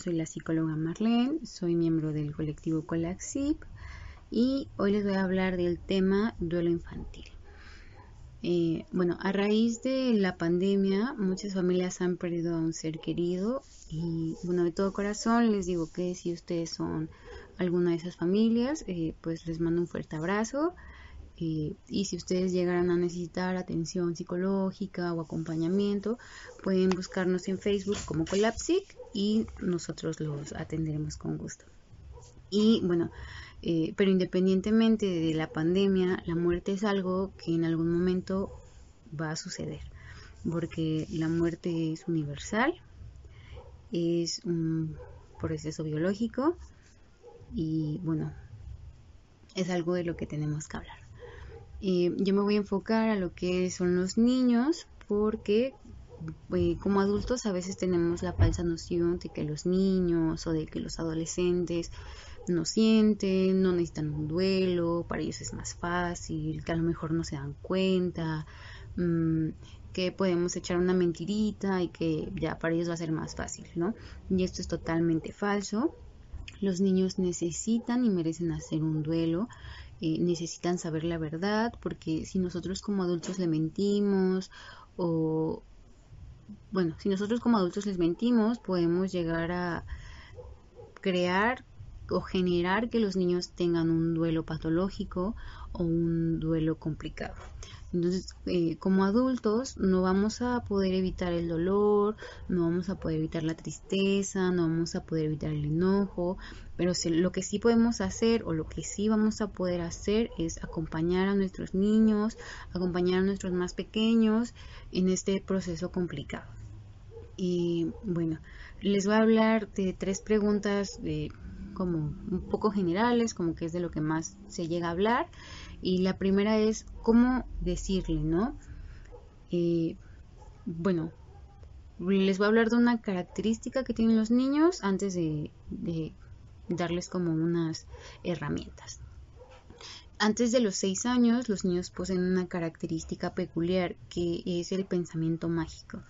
Soy la psicóloga Marlene, soy miembro del colectivo Colaxip y hoy les voy a hablar del tema duelo infantil. Eh, bueno, a raíz de la pandemia, muchas familias han perdido a un ser querido y, bueno, de todo corazón les digo que si ustedes son alguna de esas familias, eh, pues les mando un fuerte abrazo y si ustedes llegaran a necesitar atención psicológica o acompañamiento, pueden buscarnos en Facebook como Colapsic y nosotros los atenderemos con gusto. Y bueno, eh, pero independientemente de la pandemia, la muerte es algo que en algún momento va a suceder, porque la muerte es universal, es un proceso biológico y bueno, es algo de lo que tenemos que hablar. Eh, yo me voy a enfocar a lo que son los niños porque eh, como adultos a veces tenemos la falsa noción de que los niños o de que los adolescentes no sienten, no necesitan un duelo, para ellos es más fácil, que a lo mejor no se dan cuenta, mm, que podemos echar una mentirita y que ya para ellos va a ser más fácil, ¿no? Y esto es totalmente falso. Los niños necesitan y merecen hacer un duelo eh, necesitan saber la verdad, porque si nosotros como adultos le mentimos o, bueno, si nosotros como adultos les mentimos, podemos llegar a crear o generar que los niños tengan un duelo patológico o un duelo complicado. Entonces, eh, como adultos, no vamos a poder evitar el dolor, no vamos a poder evitar la tristeza, no vamos a poder evitar el enojo, pero lo que sí podemos hacer o lo que sí vamos a poder hacer es acompañar a nuestros niños, acompañar a nuestros más pequeños en este proceso complicado. Y bueno, les voy a hablar de tres preguntas de, como un poco generales, como que es de lo que más se llega a hablar y la primera es cómo decirle, ¿no? Eh, bueno, les voy a hablar de una característica que tienen los niños antes de, darles como unas herramientas. Antes de los seis años, los niños poseen una característica peculiar que es el pensamiento mágico.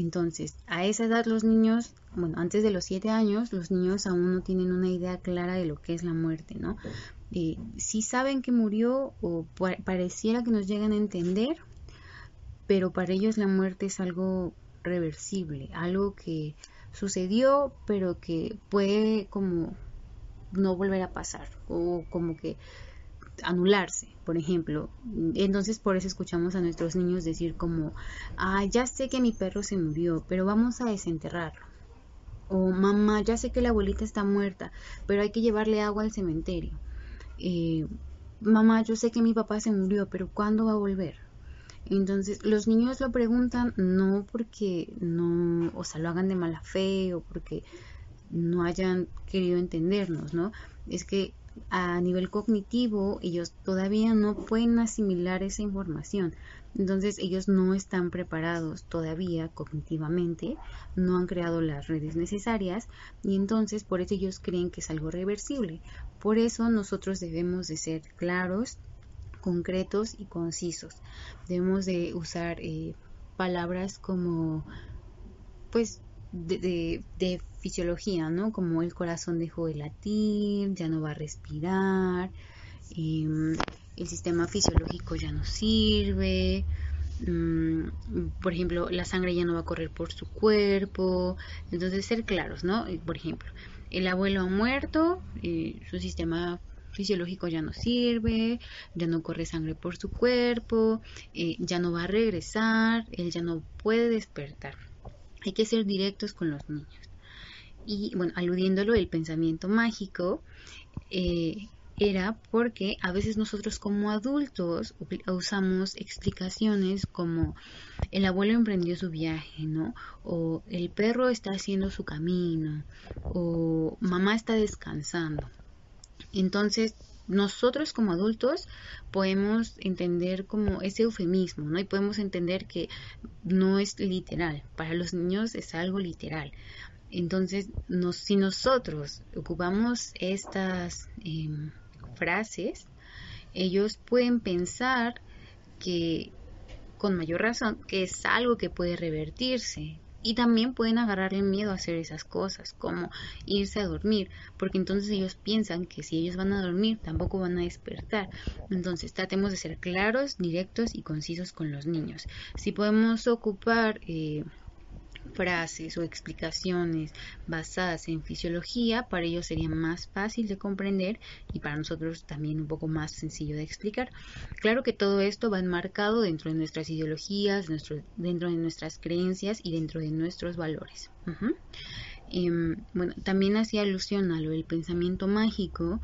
Entonces, a esa edad los niños, bueno, antes de los siete años, los niños aún no tienen una idea clara de lo que es la muerte, ¿no? eh, sí saben que murió o pareciera que nos llegan a entender, pero para ellos la muerte es algo reversible, algo que sucedió, pero que puede como no volver a pasar o como que anularse, por ejemplo. Entonces por eso escuchamos a nuestros niños decir como, ah, ya sé que mi perro se murió, pero vamos a desenterrarlo. O mamá, ya sé que la abuelita está muerta, pero hay que llevarle agua al cementerio. Eh, mamá, yo sé que mi papá se murió, pero ¿cuándo va a volver? Entonces, los niños lo preguntan no porque no, o sea, lo hagan de mala fe o porque no hayan querido entendernos, ¿no? Es que a nivel cognitivo ellos todavía no pueden asimilar esa información. Entonces ellos no están preparados todavía cognitivamente, no han creado las redes necesarias y entonces por eso ellos creen que es algo reversible. Por eso nosotros debemos de ser claros, concretos y concisos. Debemos de usar eh, palabras como pues de, fisiología, ¿no? Como el corazón dejó de latir, ya no va a respirar, em, el sistema fisiológico ya no sirve, mm, por ejemplo, la sangre ya no va a correr por su cuerpo, entonces ser claros, ¿no? Eh, por ejemplo, el abuelo ha muerto, eh, su sistema fisiológico ya no sirve, ya no corre sangre por su cuerpo, eh, ya no va a regresar, él ya no puede despertar. Hay que ser directos con los niños. Y bueno, aludiéndolo el pensamiento mágico, era porque a veces nosotros como adultos usamos explicaciones como el abuelo emprendió su viaje, ¿no? O el perro está haciendo su camino, o mamá está descansando. Entonces, nosotros como adultos podemos entender como ese eufemismo, ¿no? Y podemos entender que no es literal. Para los niños es algo literal. Entonces, si nosotros ocupamos estas em, frases, ellos pueden pensar que, con mayor razón, que es algo que puede revertirse. Y también pueden agarrarle miedo a hacer esas cosas, como irse a dormir, porque entonces ellos piensan que si ellos van a dormir tampoco van a despertar. Entonces tratemos de ser claros, directos y concisos con los niños. Si podemos ocupar eh, frases o explicaciones basadas en fisiología, para ellos sería más fácil de comprender y para nosotros también un poco más sencillo de explicar. Claro que todo esto va enmarcado dentro de nuestras ideologías, dentro de nuestras creencias y dentro de nuestros valores. Em, bueno, también hacía alusión a lo del pensamiento mágico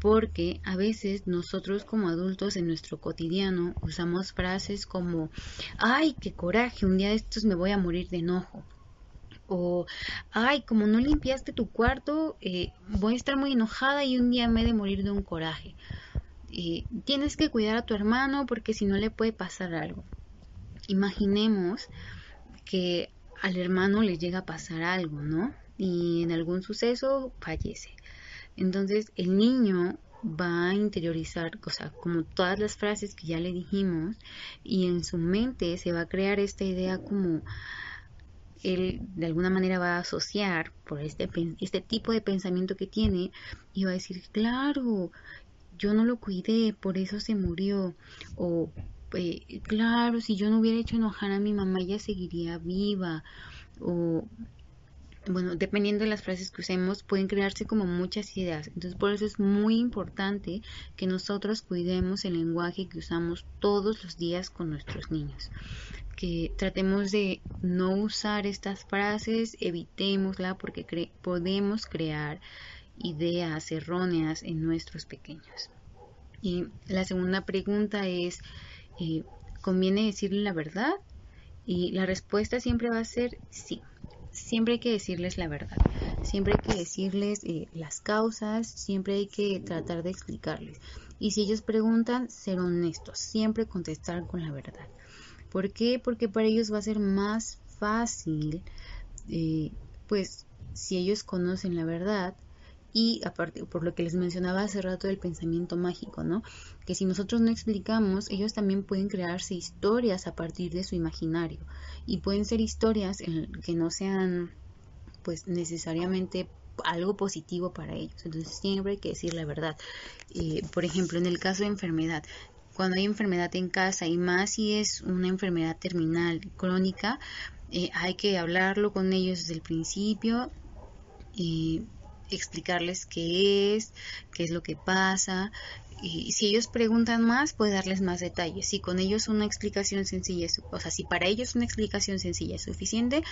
porque a veces nosotros como adultos en nuestro cotidiano usamos frases como, ay, qué coraje, un día de estos me voy a morir de enojo. O, ay, como no limpiaste tu cuarto, eh, voy a estar muy enojada y un día me he de morir de un coraje. Eh, tienes que cuidar a tu hermano porque si no le puede pasar algo. Imaginemos que al hermano le llega a pasar algo, ¿no? Y en algún suceso fallece. Entonces el niño va a interiorizar, o sea, como todas las frases que ya le dijimos, y en su mente se va a crear esta idea como él de alguna manera va a asociar por este, este tipo de pensamiento que tiene y va a decir, claro, yo no lo cuidé, por eso se murió, o eh, claro, si yo no hubiera hecho enojar a mi mamá, ella seguiría viva, o bueno, dependiendo de las frases que usemos, pueden crearse como muchas ideas. Entonces, por eso es muy importante que nosotros cuidemos el lenguaje que usamos todos los días con nuestros niños. Que tratemos de no usar estas frases, evitémosla porque podemos crear ideas erróneas en nuestros pequeños. Y la segunda pregunta es, eh, ¿conviene decirle la verdad? Y la respuesta siempre va a ser sí siempre hay que decirles la verdad, siempre hay que decirles eh, las causas, siempre hay que tratar de explicarles. Y si ellos preguntan, ser honestos, siempre contestar con la verdad. ¿Por qué? Porque para ellos va a ser más fácil, eh, pues si ellos conocen la verdad, y aparte, por lo que les mencionaba hace rato del pensamiento mágico, ¿no? Que si nosotros no explicamos, ellos también pueden crearse historias a partir de su imaginario. Y pueden ser historias que no sean, pues, necesariamente algo positivo para ellos. Entonces siempre hay que decir la verdad. Eh, por ejemplo, en el caso de enfermedad, cuando hay enfermedad en casa y más si es una enfermedad terminal crónica, eh, hay que hablarlo con ellos desde el principio. y explicarles qué es, qué es lo que pasa. Y si ellos preguntan más, puede darles más detalles. Si con ellos una explicación sencilla, es, o sea, si para ellos una explicación sencilla es suficiente,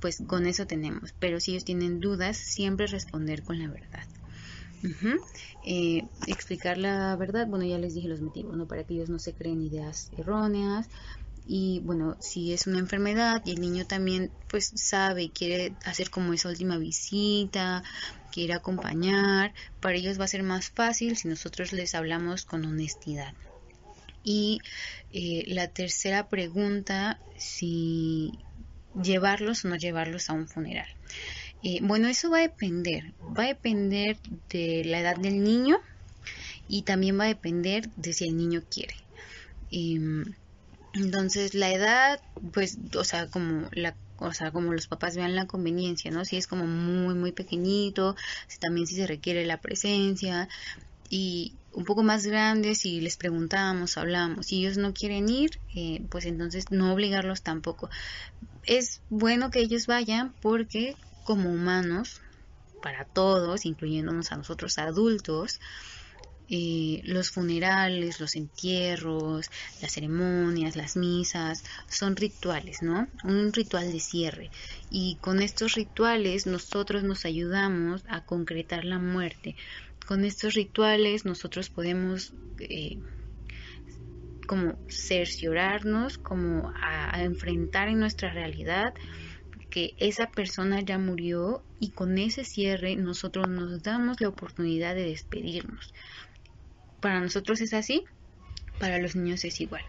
pues con eso tenemos. Pero si ellos tienen dudas, siempre responder con la verdad. Eh, explicar la verdad, bueno, ya les dije los motivos, ¿no? Para que ellos no se creen ideas erróneas, y bueno, si es una enfermedad y el niño también pues sabe y quiere hacer como esa última visita, quiere acompañar, para ellos va a ser más fácil si nosotros les hablamos con honestidad. Y eh, la tercera pregunta, si llevarlos o no llevarlos a un funeral. Eh, bueno, eso va a depender, va a depender de la edad del niño y también va a depender de si el niño quiere. Em, entonces, la edad, pues, o sea, como la o sea, como los papás vean la conveniencia, ¿no? Si es como muy, muy pequeñito, si también si se requiere la presencia y un poco más grande, si les preguntamos, hablamos, si ellos no quieren ir, eh, pues entonces no obligarlos tampoco. Es bueno que ellos vayan porque como humanos, para todos, incluyéndonos a nosotros adultos, eh, los funerales, los entierros, las ceremonias, las misas, son rituales, ¿no? Un ritual de cierre. Y con estos rituales nosotros nos ayudamos a concretar la muerte, con estos rituales nosotros podemos eh, como cerciorarnos, como a, enfrentar en nuestra realidad que esa persona ya murió y con ese cierre nosotros nos damos la oportunidad de despedirnos. Para nosotros es así, para los niños es igual.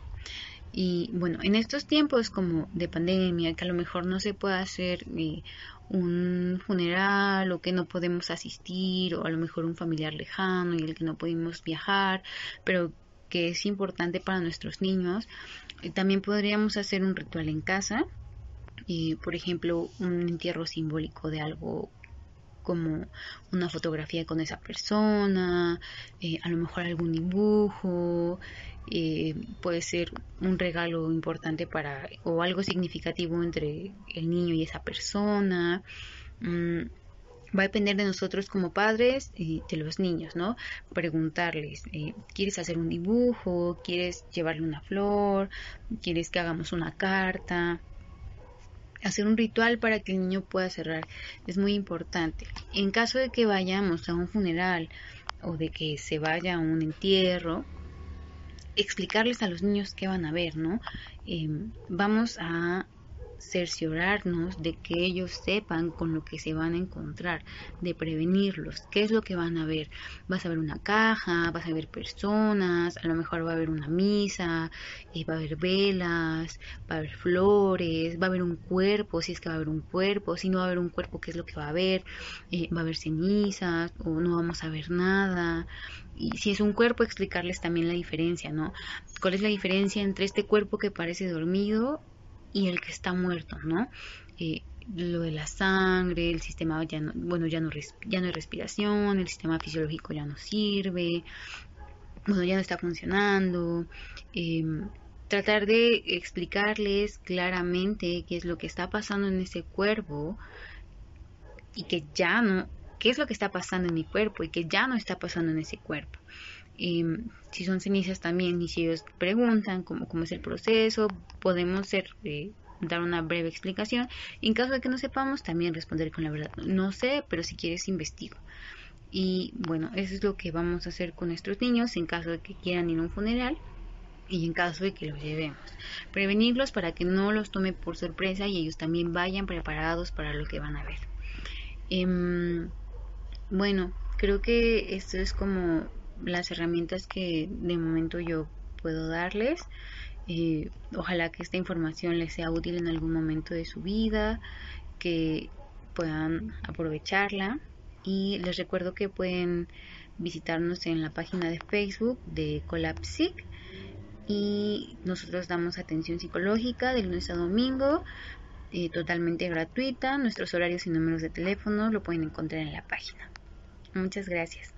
Y bueno, en estos tiempos como de pandemia, que a lo mejor no se puede hacer eh, un funeral o que no podemos asistir, o a lo mejor un familiar lejano y el que no podemos viajar, pero que es importante para nuestros niños, eh, también podríamos hacer un ritual en casa, y por ejemplo, un entierro simbólico de algo como una fotografía con esa persona, eh, a lo mejor algún dibujo, eh, puede ser un regalo importante para o algo significativo entre el niño y esa persona. Mm, va a depender de nosotros como padres y de los niños, ¿no? Preguntarles, eh, ¿quieres hacer un dibujo? ¿Quieres llevarle una flor? ¿Quieres que hagamos una carta? Hacer un ritual para que el niño pueda cerrar es muy importante. En caso de que vayamos a un funeral o de que se vaya a un entierro, explicarles a los niños qué van a ver, ¿no? Em, vamos a cerciorarnos de que ellos sepan con lo que se van a encontrar, de prevenirlos, qué es lo que van a ver. Vas a ver una caja, vas a ver personas, a lo mejor va a haber una misa, eh, va a haber velas, va a haber flores, va a haber un cuerpo, si es que va a haber un cuerpo, si no va a haber un cuerpo, qué es lo que va a haber, eh, va a haber cenizas o no vamos a ver nada. Y si es un cuerpo, explicarles también la diferencia, ¿no? ¿Cuál es la diferencia entre este cuerpo que parece dormido y el que está muerto, ¿no? Eh, lo de la sangre, el sistema ya no, bueno, ya no, ya no hay respiración, el sistema fisiológico ya no sirve, bueno, ya no está funcionando. Em, tratar de explicarles claramente qué es lo que está pasando en ese cuerpo y que ya no, qué es lo que está pasando en mi cuerpo y que ya no está pasando en ese cuerpo. Em, si son cenizas también y si ellos preguntan cómo, es el proceso, podemos eh, dar una breve explicación. En caso de que no sepamos, también responder con la verdad. No sé, pero si quieres investigo. Y bueno, eso es lo que vamos a hacer con nuestros niños en caso de que quieran ir a un funeral y en caso de que los llevemos. Prevenirlos para que no los tome por sorpresa y ellos también vayan preparados para lo que van a ver. Em, bueno, creo que esto es como las herramientas que de momento yo puedo darles. Eh, ojalá que esta información les sea útil en algún momento de su vida, que puedan aprovecharla. Y les recuerdo que pueden visitarnos en la página de Facebook de Colapsic y nosotros damos atención psicológica de lunes a domingo eh, totalmente gratuita. Nuestros horarios y números de teléfono lo pueden encontrar en la página. Muchas gracias.